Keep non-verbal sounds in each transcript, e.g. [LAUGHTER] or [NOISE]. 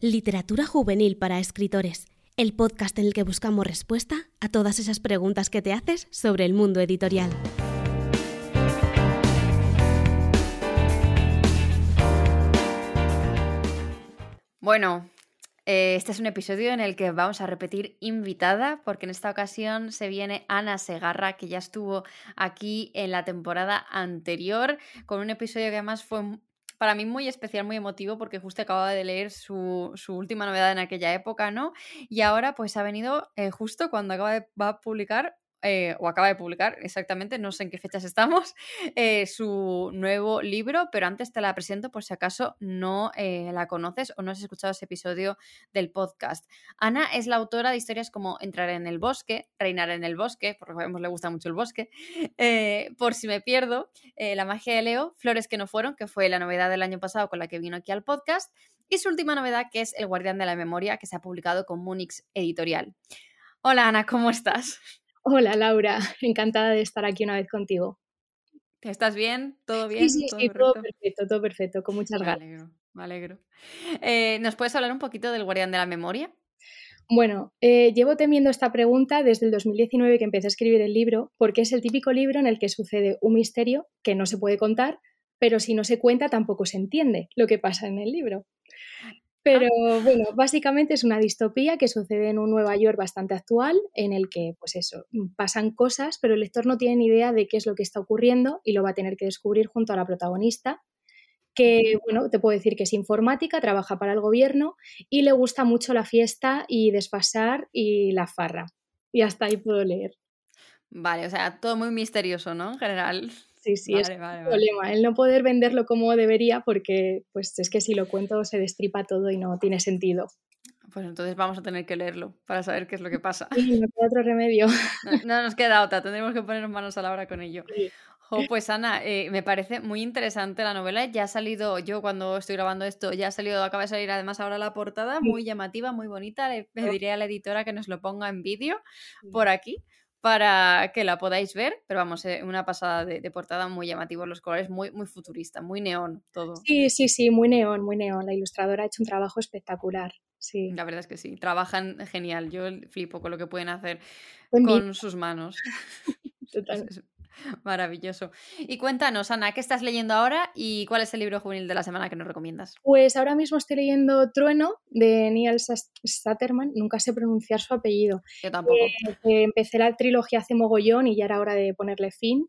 Literatura juvenil para escritores, el podcast en el que buscamos respuesta a todas esas preguntas que te haces sobre el mundo editorial. Bueno, eh, este es un episodio en el que vamos a repetir invitada, porque en esta ocasión se viene Ana Segarra, que ya estuvo aquí en la temporada anterior, con un episodio que además fue para mí muy especial, muy emotivo, porque justo acababa de leer su, última novedad en aquella época, ¿no? Y ahora pues ha venido eh, justo cuando acaba de va a publicar eh, o acaba de publicar exactamente, no sé en qué fechas estamos, [LAUGHS] eh, su nuevo libro, pero antes te la presento por si acaso no eh, la conoces o no has escuchado ese episodio del podcast. Ana es la autora de historias como Entrar en el bosque, Reinar en el bosque, porque sabemos le gusta mucho el bosque, [LAUGHS] Por si me pierdo, La magia de Leo, Flores que no fueron, que fue la novedad del año pasado con la que vino aquí al podcast, y su última novedad que es El guardián de la memoria, que se ha publicado con Munich Editorial. Hola Ana, ¿cómo estás? Hola Laura, [LAUGHS] encantada de estar aquí una vez contigo. ¿Estás bien? ¿Todo bien? Sí, sí, ¿Todo, perfecto, todo perfecto, con muchas ganas. Me alegro, me alegro. Eh, ¿Nos puedes hablar un poquito del Guardián de la Memoria? Bueno, eh, llevo temiendo esta pregunta desde el 2019 que empecé a escribir el libro, porque es el típico libro en el que sucede un misterio que no se puede contar, pero si no se cuenta tampoco se entiende lo que pasa en el libro. Pero bueno, básicamente es una distopía que sucede en un Nueva York bastante actual, en el que, pues eso, mm, pasan cosas, pero el lector no tiene ni idea de qué es lo que está ocurriendo y lo va a tener que descubrir junto a la protagonista, que, bueno, te puedo decir que es informática, trabaja para el gobierno y le gusta mucho la fiesta y desfasar y la farra. Y hasta ahí puedo leer. Vale, o sea, todo muy misterioso, ¿no? En general. Sí, sí, es un problema el no poder venderlo como debería porque pues es que si lo cuento se destripa todo y no tiene sentido. Pues entonces vamos a tener que leerlo para saber qué es lo que pasa. Sí, no queda otro remedio. [LAUGHS] No, nos queda otra, tendremos que poner manos a la obra con ello. pues Ana, eh, me parece muy interesante la novela. Ya ha salido, yo cuando estoy grabando esto, ya ha salido, acaba de salir además ahora la portada, muy llamativa, muy bonita. Le pediría a la editora que nos lo ponga en vídeo por aquí para que la podáis ver, pero vamos, eh, una pasada de, portada muy llamativo, los colores muy, muy futurista, muy neón todo. Sí, sí, sí, muy neón, muy neón. La ilustradora ha hecho un trabajo espectacular. Sí. La verdad es que sí, trabajan genial. Yo flipo con lo que pueden hacer con sus manos. [LAUGHS] Totalmente. [LAUGHS] [LAUGHS] Maravilloso. Y cuéntanos, Ana, ¿qué estás leyendo ahora y cuál es el libro juvenil de la semana que nos recomiendas? Pues ahora mismo estoy leyendo Trueno de Neil Satterman, nunca sé pronunciar su apellido. Yo tampoco. Eh, empecé la trilogía hace mogollón y ya era hora de ponerle fin.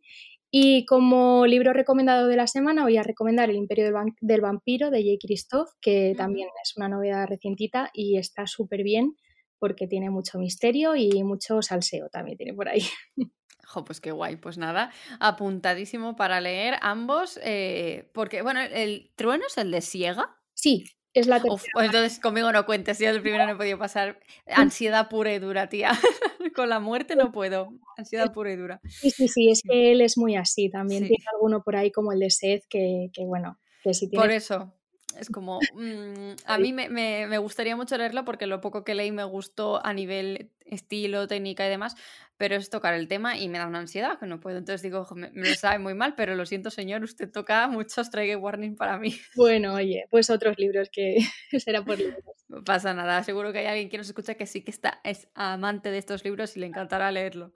Y como libro recomendado de la semana voy a recomendar El Imperio del, Vampiro de J. Christoph, que también es una novedad recientita y está súper bien porque tiene mucho misterio y mucho salseo también tiene por ahí. [LAUGHS] pues qué guay. Pues nada, apuntadísimo para leer ambos. Eh, porque, bueno, ¿el trueno es el de Siega? Sí, es la pues entonces conmigo no cuentes, si el primero no he podido pasar. [LAUGHS] Ansiedad pura y dura, tía. [LAUGHS] Con la muerte no puedo. Ansiedad pura y dura. Sí, sí, sí, es que él es muy así. También tiene alguno por ahí como el de Seth, que, que bueno, que si tiene... Por eso. Es como, mm, a mí me, me, gustaría mucho leerlo porque lo poco que leí me gustó a nivel estilo, técnica y demás, pero es tocar el tema y me da una ansiedad que no puedo. Entonces digo, me, lo sabe muy mal, pero lo siento señor, usted toca muchos trigger warning para mí. Bueno, oye, pues otros libros que [LAUGHS] será por libros. No pasa nada, seguro que hay alguien que nos escucha que sí que está, es amante de estos libros y le encantará leerlo.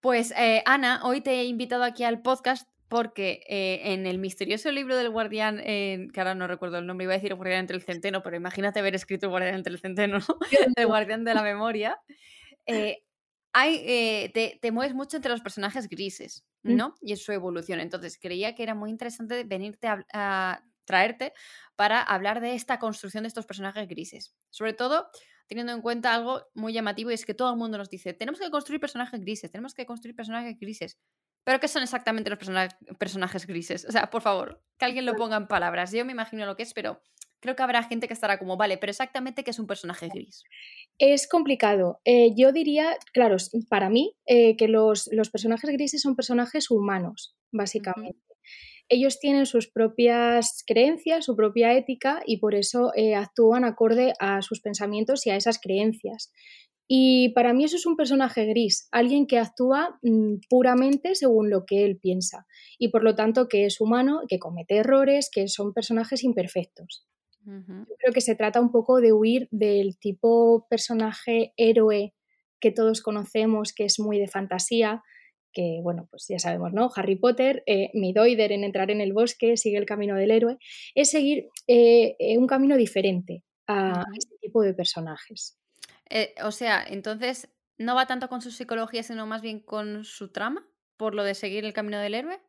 Pues eh, Ana, hoy te he invitado aquí al podcast porque eh, en el misterioso libro del guardián, que ahora no recuerdo el nombre, iba a decir el guardián entre el centeno, pero imagínate haber escrito el guardián entre el centeno, [LAUGHS] el guardián de la memoria, eh, hay, eh, te, mueves mucho entre los personajes grises, mm. ¿no? Y es su evolución. Entonces creía que era muy interesante venirte a, traerte para hablar de esta construcción de estos personajes grises. Sobre todo teniendo en cuenta algo muy llamativo y es que todo el mundo nos dice, tenemos que construir personajes grises, tenemos que construir personajes grises. Pero ¿qué son exactamente los personajes grises? O sea, por favor, que alguien lo ponga en palabras. Yo me imagino lo que es, pero creo que habrá gente que estará como, vale, pero exactamente qué es un personaje gris. Es complicado. Eh, yo diría, claro, para mí, eh, que los, personajes grises son personajes humanos, básicamente. Ellos tienen sus propias creencias, su propia ética y por eso eh, actúan acorde a sus pensamientos y a esas creencias. Y para mí eso es un personaje gris, alguien que actúa mm, puramente según lo que él piensa y por lo tanto que es humano, que comete errores, que son personajes imperfectos. Yo creo que se trata un poco de huir del tipo personaje héroe que todos conocemos, que es muy de fantasía, que bueno, pues ya sabemos, ¿no? Harry Potter, eh, Midoider en entrar en el bosque, sigue el camino del héroe, es seguir eh, eh, un camino diferente a este tipo de personajes. O sea, entonces, ¿no va tanto con su psicología, sino más bien con su trama, por lo de seguir el camino del héroe?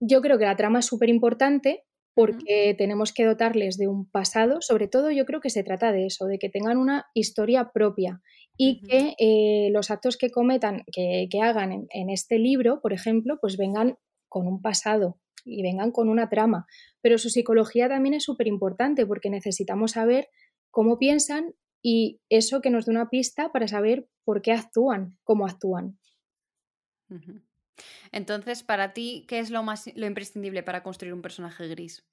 Yo creo que la trama es súper importante, porque tenemos que dotarles de un pasado, sobre todo yo creo que se trata de eso, de que tengan una historia propia y que eh, los actos que cometan, que, hagan en, este libro, por ejemplo, pues vengan con un pasado y vengan con una trama. Pero su psicología también es súper importante porque necesitamos saber cómo piensan y eso que nos dé una pista para saber por qué actúan, cómo actúan. Entonces, para ti, ¿qué es lo más lo imprescindible para construir un personaje gris?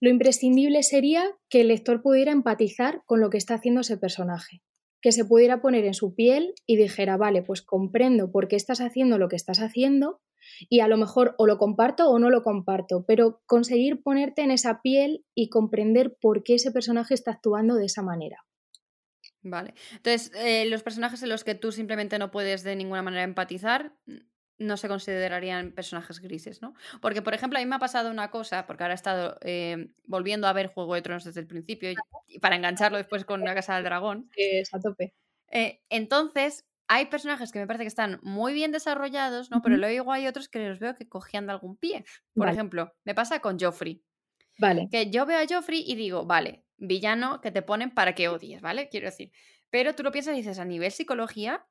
Lo imprescindible sería que el lector pudiera empatizar con lo que está haciendo ese personaje, que se pudiera poner en su piel y dijera, vale, pues comprendo por qué estás haciendo lo que estás haciendo y a lo mejor o lo comparto o no lo comparto, pero conseguir ponerte en esa piel y comprender por qué ese personaje está actuando de esa manera. Vale. Entonces, eh, los personajes en los que tú simplemente no puedes de ninguna manera empatizar, no se considerarían personajes grises, ¿no? Porque, por ejemplo, a mí me ha pasado una cosa, porque ahora he estado eh, volviendo a ver Juego de Tronos desde el principio y, para engancharlo después con la Casa del Dragón. Es a tope. Eh, entonces, hay personajes que me parece que están muy bien desarrollados, ¿no? Pero luego hay otros que los veo que cogían de algún pie. Por ejemplo, me pasa con Joffrey. Vale. Que yo veo a Joffrey y digo, vale, villano que te ponen para que odies, ¿vale? Quiero decir. Pero tú lo piensas y dices, a nivel psicología,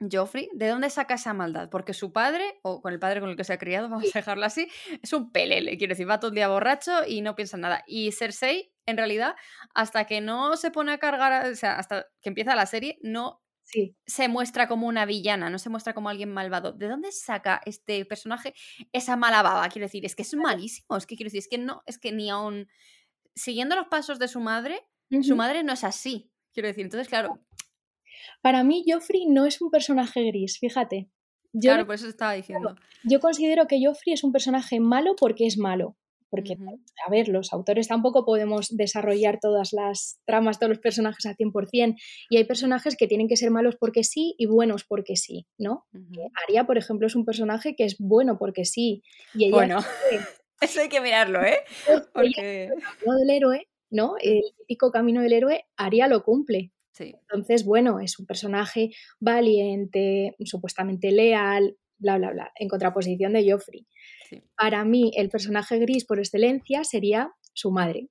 Joffrey, ¿de dónde saca esa maldad? Porque su padre, o con el padre con el que se ha criado, [LAUGHS] vamos a dejarlo así, es un pelele, quiero decir, va todo el día borracho y no piensa en nada. Y Cersei, en realidad, hasta que no se pone a cargar, o sea, hasta que empieza la serie, no se muestra como una villana, no se muestra como alguien malvado. ¿De dónde saca este personaje esa mala baba? Quiero decir, es que es malísimo, es que quiero decir, es que no, es que ni aún siguiendo los pasos de su madre, su madre no es así. Quiero decir, entonces, claro, para mí, Joffrey no es un personaje gris, fíjate. claro, por eso estaba diciendo. Yo considero que Joffrey es un personaje malo porque es malo. Porque, a ver, los autores tampoco podemos desarrollar todas las tramas, todos los personajes al 100%. Y hay personajes que tienen que ser malos porque sí y buenos porque sí, ¿no? Aria, por ejemplo, es un personaje que es bueno porque sí. Y bueno, [LAUGHS] eso hay que mirarlo, ¿eh? Porque... El camino del héroe, ¿no? El típico camino del héroe, Aria lo cumple. Entonces, bueno, es un personaje valiente, supuestamente leal, bla, bla, bla, en contraposición de Joffrey. Para mí, el personaje gris por excelencia sería su madre,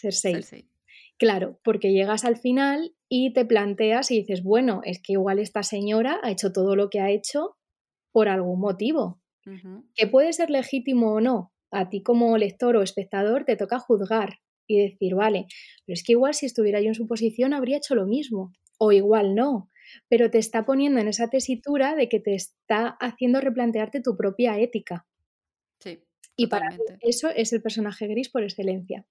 Cersei. Claro, porque llegas al final y te planteas y dices, bueno, es que igual esta señora ha hecho todo lo que ha hecho por algún motivo, que puede ser legítimo o no. A ti como lector o espectador te toca juzgar, y decir, vale, pero es que igual si estuviera yo en su posición habría hecho lo mismo, o igual no, pero te está poniendo en esa tesitura de que te está haciendo replantearte tu propia ética. Sí. Y para mí eso es el personaje gris por excelencia.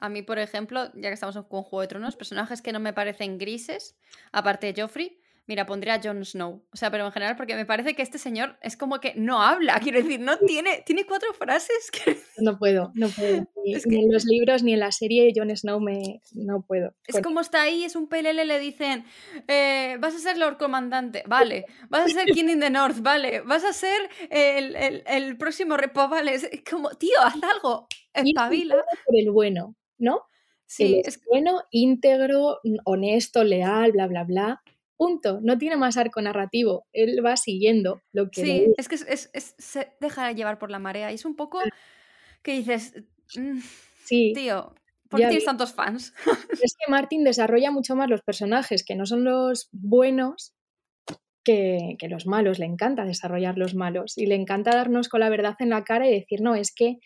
A mí, por ejemplo, ya que estamos con Juego de Tronos, personajes que no me parecen grises, aparte de Joffrey, Mira, pondría a Jon Snow. O sea, pero en general, porque me parece que este señor es como que no habla. [LAUGHS] Quiero decir, no tiene, tiene cuatro frases que. [LAUGHS] No puedo, no puedo. [LAUGHS] Ni, en los libros ni en la serie Jon Snow me. No puedo. Es como está ahí, es un PLL, le dicen. Eh, vas a ser Lord Comandante, vale. Vas a ser King in the North, vale. Vas a ser el, el, el próximo repo, vale. Es como, tío, haz algo. Espabila. Por el bueno, ¿no? Sí, es bueno, íntegro, honesto, leal, bla, bla, bla. Punto. No tiene más arco narrativo. Él va siguiendo lo que. Sí, es que es, se deja llevar por la marea. Y es un poco que dices. Mm, sí. Tío, ¿por qué tienes tantos fans? [LAUGHS] Es que Martin desarrolla mucho más los personajes que no son los buenos que, que, los malos. Le encanta desarrollar los malos. Y le encanta darnos con la verdad en la cara y decir, no, es que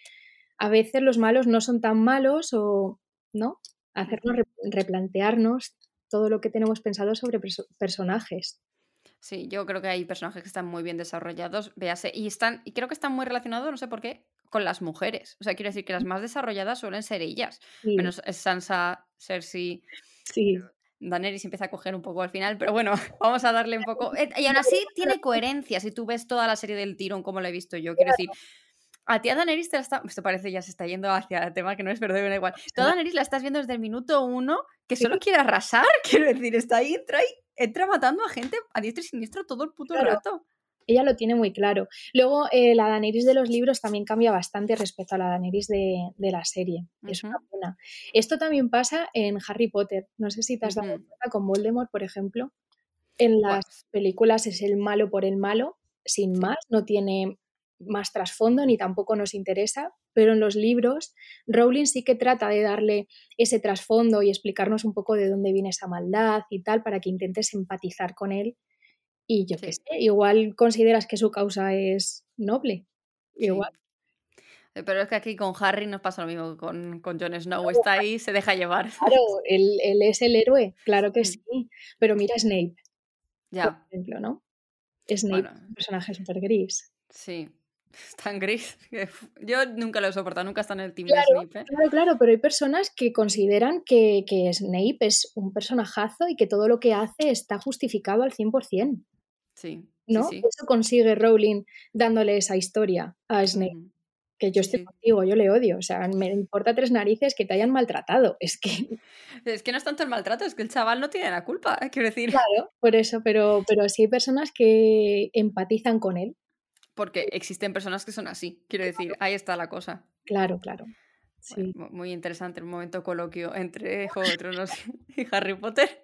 a veces los malos no son tan malos o. ¿No? Hacernos replantearnos todo lo que tenemos pensado sobre personajes. Sí, yo creo que hay personajes que están muy bien desarrollados, véase, y están, y creo que están muy relacionados, no sé por qué, con las mujeres. O sea, quiero decir que las más desarrolladas suelen ser ellas. Menos Sansa, Cersei. Sí. Daenerys empieza a coger un poco al final, pero bueno, [LAUGHS] vamos a darle un poco. [LAUGHS] Eh, y aún así tiene coherencia si tú ves toda la serie del tirón como la he visto yo. Quiero decir, A ti a Daenerys te la está... Esto parece ya se está yendo hacia el tema que no es, pero da igual. Tú a Daenerys la estás viendo desde el minuto uno que solo quiere arrasar, [LAUGHS] quiero decir, está ahí, entra, ahí, entra matando a gente a diestro y siniestro todo el puto rato. Ella lo tiene muy claro. Luego, eh, la Daenerys de los libros también cambia bastante respecto a la Daenerys de, de la serie. Es una pena. Esto también pasa en Harry Potter. No sé si te has dado cuenta con Voldemort, por ejemplo. En las películas es el malo por el malo, sin más, no tiene más trasfondo ni tampoco nos interesa, pero en los libros Rowling sí que trata de darle ese trasfondo y explicarnos un poco de dónde viene esa maldad y tal para que intentes empatizar con él y yo qué sé, igual consideras que su causa es noble, igual. Eh, pero es que aquí con Harry nos pasa lo mismo con, con Jon Snow, está ahí, se deja llevar. Claro, él, él es el héroe, claro que sí, pero mira Snape, ya. por ejemplo, ¿no? Snape es un personaje súper gris. Sí, [LAUGHS] tan gris. yo nunca lo he soportado, nunca está en el team de Snape. ¿eh? Claro, claro, pero hay personas que consideran que, que, Snape es un personajazo y que todo lo que hace está justificado al 100%. Sí. ¿No? Eso consigue Rowling dándole esa historia a Snape. Que yo estoy contigo, yo le odio. O sea, me importa tres narices que te hayan maltratado. [LAUGHS] Es que. Es que no es tanto el maltrato, es que el chaval no tiene la culpa, [LAUGHS] quiero decir. Claro, por eso, pero, pero sí hay personas que empatizan con él porque existen personas que son así. Quiero decir, ahí está la cosa. Claro, claro. Sí. muy interesante el momento coloquio entre Juego de Tronos [LAUGHS] y Harry Potter.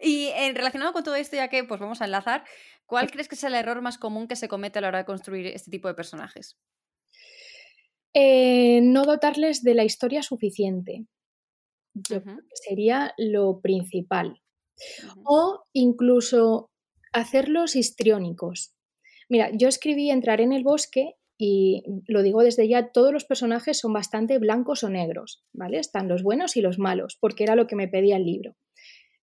Y en, relacionado con todo esto, ya que pues vamos a enlazar, ¿cuál crees que es el error más común que se comete a la hora de construir este tipo de personajes? Eh, no dotarles de la historia suficiente. Yo creo que sería lo principal. O incluso hacerlos histriónicos. Mira, yo escribí Entrar en el bosque y lo digo desde ya, todos los personajes son bastante blancos o negros, ¿vale? Están los buenos y los malos, porque era lo que me pedía el libro.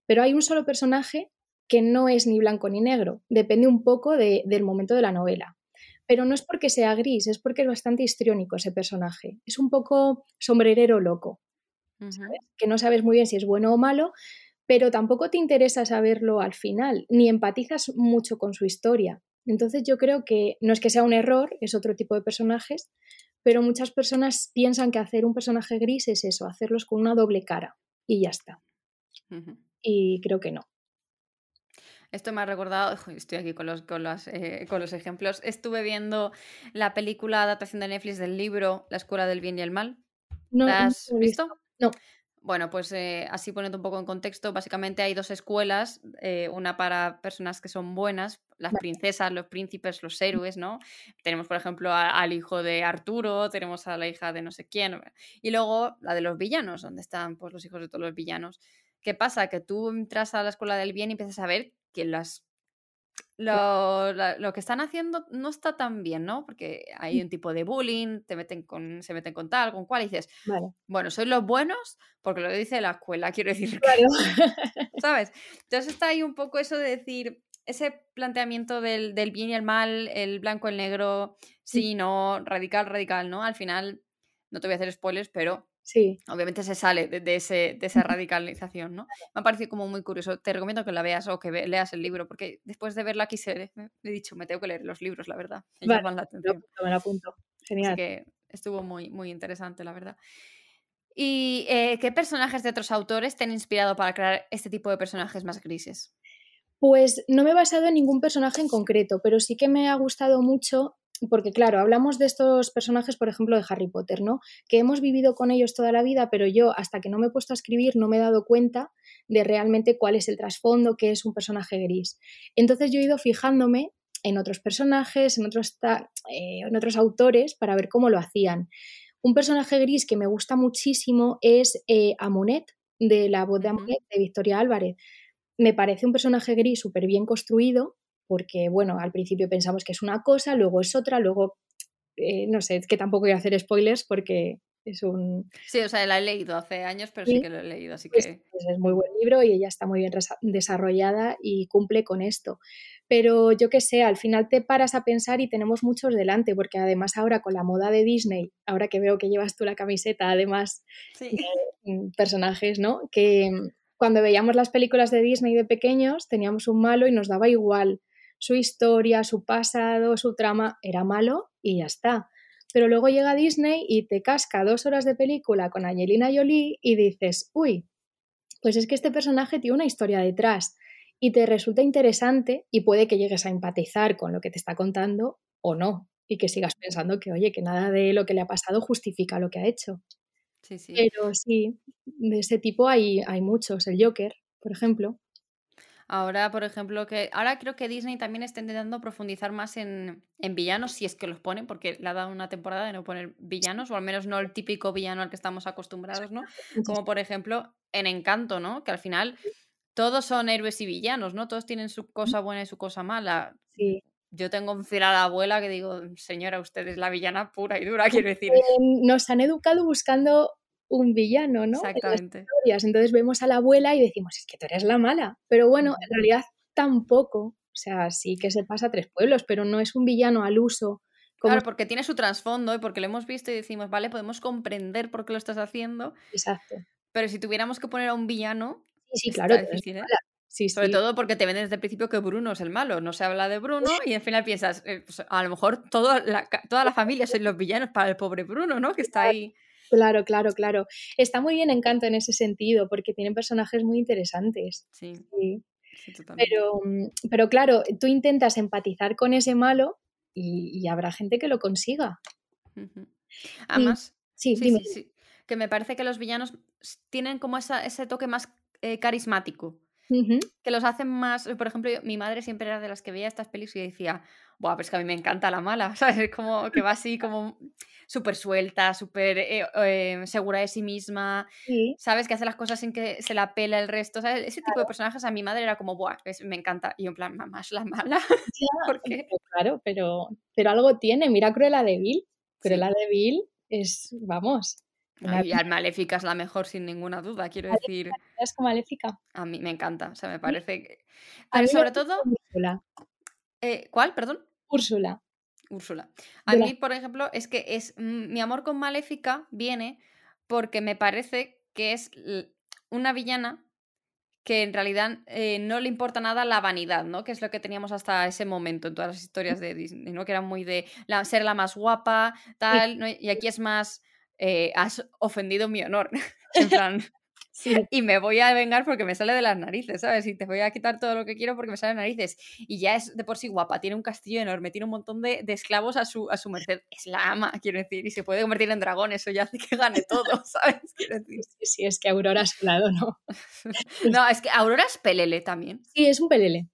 Pero hay un solo personaje que no es ni blanco ni negro, depende un poco del momento de la novela. Pero no es porque sea gris, es porque es bastante histriónico ese personaje. Es un poco sombrerero loco, que no sabes muy bien si es bueno o malo, pero tampoco te interesa saberlo al final, ni empatizas mucho con su historia. Entonces yo creo que no es que sea un error, es otro tipo de personajes, pero muchas personas piensan que hacer un personaje gris es eso, hacerlos con una doble cara y ya está. Y creo que no. Esto me ha recordado, estoy aquí con los, con, eh, con los ejemplos, estuve viendo la película adaptación de Netflix del libro La Escuela del Bien y el Mal. No, ¿La has visto? No. Bueno, pues eh, así poniendo un poco en contexto, básicamente hay dos escuelas, eh, una para personas que son buenas, las princesas, los príncipes, los héroes, ¿no? Tenemos, por ejemplo, al hijo de Arturo, tenemos a la hija de no sé quién, y luego la de los villanos, donde están pues, los hijos de todos los villanos. ¿Qué pasa? Que tú entras a la escuela del bien y empiezas a ver que las lo, lo, que están haciendo no está tan bien, ¿no? Porque hay mm. un tipo de bullying, te meten con, se meten con tal, con cual, y dices, bueno, sois los buenos porque lo dice la escuela, [LAUGHS] quiero decir. Claro. [LAUGHS] ¿Sabes? Entonces está ahí un poco eso de decir, ese planteamiento del, del bien y el mal, el blanco, el negro, mm. sí, no, radical, radical, ¿no? Al final, no te voy a hacer spoilers, pero Sí. Obviamente se sale de, ese, de esa [LAUGHS] radicalización, ¿no? Me ha parecido como muy curioso. Te recomiendo que la veas o que leas el libro, porque después de verla quise, me, he dicho, me tengo que leer los libros, la verdad. Me llaman la atención. Me lo apunto. Genial. Así que estuvo muy, muy interesante, la verdad. ¿Y eh, qué personajes de otros autores te han inspirado para crear este tipo de personajes más grises? Pues no me he basado en ningún personaje en concreto, pero sí que me ha gustado mucho porque claro, hablamos de estos personajes, por ejemplo, de Harry Potter, ¿no? Que hemos vivido con ellos toda la vida, pero yo hasta que no me he puesto a escribir no me he dado cuenta de realmente cuál es el trasfondo, qué es un personaje gris. Entonces yo he ido fijándome en otros personajes, en otros, eh, en otros autores, para ver cómo lo hacían. Un personaje gris que me gusta muchísimo es eh, Amonet, de la voz de Amonet, de Victoria Álvarez. Me parece un personaje gris súper bien construido, porque, bueno, al principio pensamos que es una cosa, luego es otra, luego, eh, no sé, es que tampoco voy a hacer spoilers porque es un... Sí, o sea, la he leído hace años, pero sí, que lo he leído, así pues, que... Pues es muy buen libro y ella está muy bien desarrollada y cumple con esto. Pero yo qué sé, al final te paras a pensar y tenemos muchos delante, porque además ahora con la moda de Disney, ahora que veo que llevas tú la camiseta, además, mm, personajes, ¿no? Que cuando veíamos las películas de Disney de pequeños teníamos un malo y nos daba igual su historia, su pasado, su trama era malo y ya está. pero luego llega Disney y te casca dos horas de película con Angelina Jolie y dices, uy, pues es que este personaje tiene una historia detrás y te resulta interesante y puede que llegues a empatizar con lo que te está contando o no, y que sigas pensando que, oye, que nada de lo que le ha pasado justifica lo que ha hecho. Sí, sí. Pero sí, de ese tipo hay, hay muchos. El Joker, por ejemplo. Ahora, por ejemplo, que ahora creo que Disney también está intentando profundizar más en, villanos, si es que los ponen, porque le ha dado una temporada de no poner villanos, o al menos no el típico villano al que estamos acostumbrados, ¿no? [LAUGHS] Como por ejemplo en Encanto, ¿no? Que al final todos son héroes y villanos, ¿no? Todos tienen su cosa buena y su cosa mala. Sí. Yo tengo un fiel a la abuela que digo, señora, usted es la villana pura y dura, [LAUGHS] quiero decir. nos han educado buscando un villano, ¿no? Exactamente. Entonces vemos a la abuela y decimos, es que tú eres la mala. Pero bueno, en realidad tampoco. O sea, sí que se pasa a tres pueblos, pero no es un villano al uso. Claro, porque tiene su trasfondo y porque lo hemos visto y decimos, vale, podemos comprender por qué lo estás haciendo. Exacto. Pero si tuviéramos que poner a un villano. Sí, sí, claro. Difícil, ¿eh? Sí, Sobre todo porque te ven desde el principio que Bruno es el malo. No se habla de Bruno y al final piensas, eh, pues, a lo mejor toda la, toda la familia son los villanos para el pobre Bruno, ¿no? Que está ahí. Claro, claro, claro. Está muy bien Encanto en ese sentido, porque tienen personajes muy interesantes. Sí. pero, mm, pero claro, tú intentas empatizar con ese malo y, habrá gente que lo consiga. Además, sí, sí, sí, que me parece que los villanos tienen como ese toque más eh, carismático. Que los hacen más. Por ejemplo, mi madre siempre era de las que veía estas pelis y decía, Buah, pues que a mí me encanta la mala, [LAUGHS] ¿sabes? Es como que va así como súper suelta, súper eh, em, segura de sí misma, ¿sabes? Que hace las cosas sin que se la pela el resto, ¿sabes? Ese tipo de personajes a mi madre era como, Buah, me encanta. Y yo en plan, mamá es la mala. [LAUGHS] [LAUGHS] Claro, pero, pero algo tiene. Mira Cruella de Vil. Cruella de Vil es, vamos, y al Maléfica es la mejor sin ninguna duda, quiero decir. ¿Es como Maléfica? A mí me encanta, o sea, me parece Pero sobre todo... Úrsula. Eh, ¿Cuál? Perdón. Úrsula. Úrsula. A mí, por ejemplo, es que es mm, mi amor con Maléfica viene porque me parece que es una villana que en realidad eh, no le importa nada la vanidad, ¿no? Que es lo que teníamos hasta ese momento en todas las historias de Disney, ¿no? Que era muy de ser la más guapa, tal, y aquí es más eh, has ofendido mi honor. [LAUGHS] en [LAUGHS] plan, y me voy a vengar porque me sale de las narices, ¿sabes? Y te voy a quitar todo lo que quiero porque me sale de narices. Y ya es de por sí guapa, tiene un castillo enorme, tiene un montón de, esclavos a su, a su merced. Es la ama, quiero decir, y se puede convertir en dragón, eso ya hace que gane todo, [LAUGHS] ¿sabes? Quiero decir. Sí, es que Aurora es su lado, ¿no? no, es que Aurora es pelele también. Sí, es un pelele,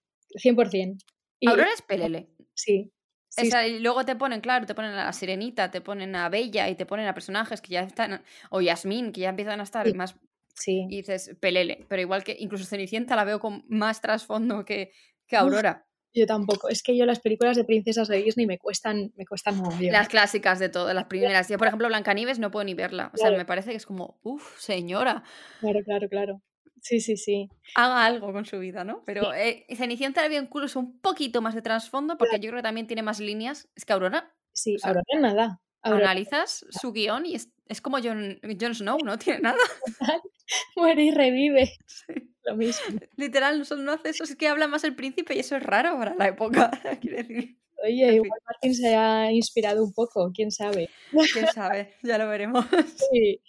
100%. Y... Aurora es pelele. Sí, y luego te ponen, claro, te ponen a la sirenita, te ponen a Bella y te ponen a personajes que ya están, o Yasmín, que ya empiezan a estar más... Sí. Y dices, pelele, pero igual que incluso Cenicienta la veo con más trasfondo que, que Aurora. yo tampoco, es que yo las películas de princesas de Disney me cuestan, me cuestan muy Las clásicas de todas, las primeras. Yo, por ejemplo, Blancanieves no puedo ni verla. O sea, me parece que es como, uff, señora. Claro, claro, claro. Sí, sí, sí. Haga algo con su vida, ¿no? Pero eh, Cenicienta había incluso un poquito más de trasfondo, porque yo creo que también tiene más líneas. Es que Aurora. Sí, Aurora nada. Analizas su guion y es, es como Jon, Jon, Snow, no tiene nada. [LAUGHS] Muere y revive. [LAUGHS] Lo mismo. Literal, no, no hace eso, es que habla más el príncipe y eso es raro para la época, [LAUGHS] quiero decir. Oye, igual Martín se ha inspirado un poco, quién sabe. Quién sabe, ya lo veremos. Sí.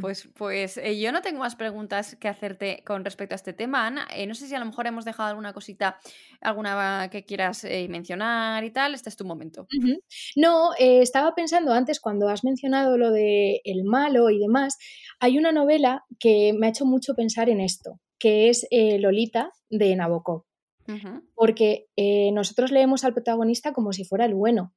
Pues, pues eh, yo no tengo más preguntas que hacerte con respecto a este tema, Ana. Eh, no sé si a lo mejor hemos dejado alguna cosita, alguna que quieras eh, mencionar y tal. Este es tu momento. No, estaba pensando antes, cuando has mencionado lo de el malo y demás, hay una novela que me ha hecho mucho pensar en esto, que es Lolita de Nabokov. Porque nosotros leemos al protagonista como si fuera el bueno,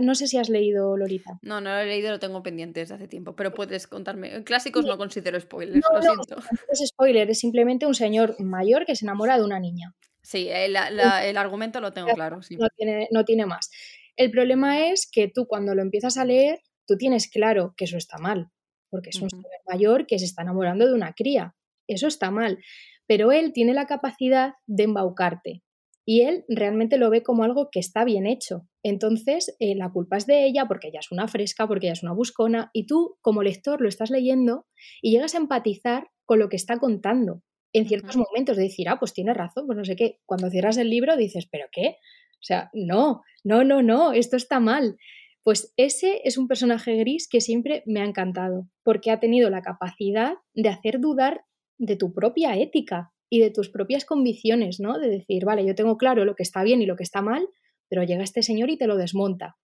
no sé si has leído Lolita. No, no lo he leído, lo tengo pendiente desde hace tiempo, pero puedes contarme. Clásicos no considero spoilers, lo siento. No es spoiler, es simplemente un señor mayor que se enamora de una niña. Sí, el, argumento lo tengo claro. No, tiene, no tiene más. El problema es que tú cuando lo empiezas a leer, tú tienes claro que eso está mal, porque es un señor mayor que se está enamorando de una cría. Eso está mal. Pero él tiene la capacidad de embaucarte, y él realmente lo ve como algo que está bien hecho. Entonces, eh, la culpa es de ella porque ella es una fresca, porque ella es una buscona, y tú como lector lo estás leyendo y llegas a empatizar con lo que está contando. En ciertos momentos de decir, ah, pues tiene razón, pues no sé qué. Cuando cierras el libro dices, ¿pero qué? O O sea, no, no, no, no, esto está mal. Pues ese es un personaje gris que siempre me ha encantado, porque ha tenido la capacidad de hacer dudar de tu propia ética y de tus propias convicciones, ¿no? De decir, vale, yo tengo claro lo que está bien y lo que está mal, pero llega este señor y te lo desmonta.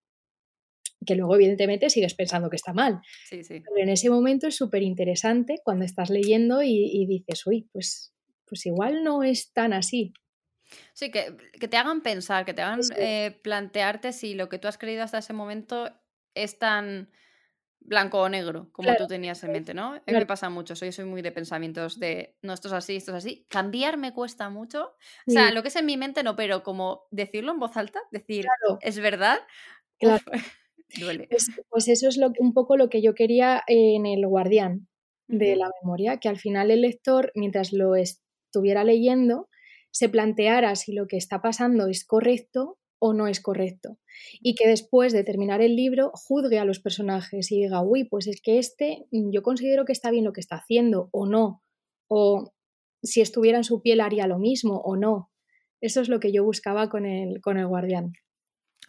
Que luego, evidentemente, sigues pensando que está mal. Sí, sí. Pero en ese momento es súper interesante cuando estás leyendo y, dices, uy, pues, pues igual no es tan así. Sí, que, que te hagan pensar, que te hagan eh, plantearte si lo que tú has creído hasta ese momento es tan blanco o negro, como tú tenías en mente, ¿no? me pasa mucho, soy, soy muy de pensamientos de, no, esto es así, esto es así. Cambiar me cuesta mucho. O sea, lo que es en mi mente no, pero como decirlo en voz alta, decir, es verdad, claro. [LAUGHS] duele. Pues, eso es lo, un poco lo que yo quería en el guardián de la memoria, que al final el lector, mientras lo estuviera leyendo, se planteara si lo que está pasando es correcto o no es correcto. Y que después de terminar el libro juzgue a los personajes y diga, uy, pues es que este mm, yo considero que está bien lo que está haciendo o no. O si estuviera en su piel haría lo mismo o no. Eso es lo que yo buscaba con el, con el guardián.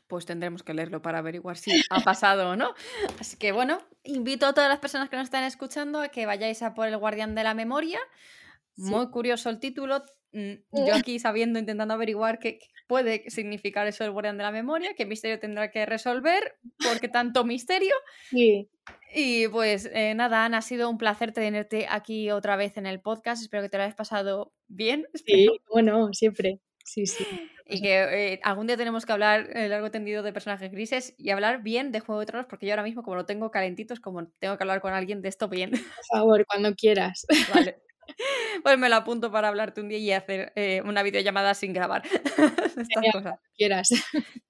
Pues tendremos que leerlo para averiguar si ha pasado o no. Así que bueno, invito a todas las personas que nos están escuchando a que vayáis a por el guardián de la memoria. Muy curioso el título, Mm, yo [LAUGHS] aquí sabiendo, intentando averiguar qué puede significar eso del guardián de la memoria, qué misterio tendrá que resolver, por qué tanto misterio. Y pues eh, nada, Ana, ha sido un placer tenerte aquí otra vez en el podcast. Espero que te lo hayas pasado bien. [LAUGHS] Sí, bueno, siempre. Sí, sí. Y que eh, algún día tenemos que hablar eh, largo tendido de personajes grises y hablar bien de Juego de Tronos, porque yo ahora mismo, como lo tengo calentito, es como tengo que hablar con alguien de esto bien. Por favor, cuando quieras. [LAUGHS] Vale. [LAUGHS] Pues me lo apunto para hablarte un día y hacer eh, una videollamada sin grabar. [LAUGHS] Estas cosas. Quieras. [LAUGHS]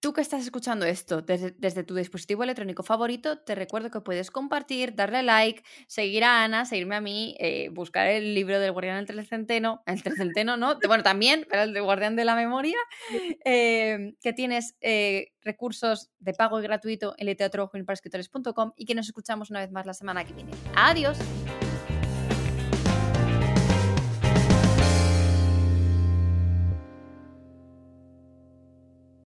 Tú que estás escuchando esto desde, tu dispositivo electrónico favorito, te recuerdo que puedes compartir, darle like, seguir a Ana, seguirme a mí, eh, buscar el libro del Guardián del Trecenteno, el Trecenteno, ¿no? Bueno, también, pero el del Guardián de la Memoria, eh, que tienes recursos de pago y gratuito en literaturojuvenilparaescritores.com y que nos escuchamos una vez más la semana que viene. ¡Adiós!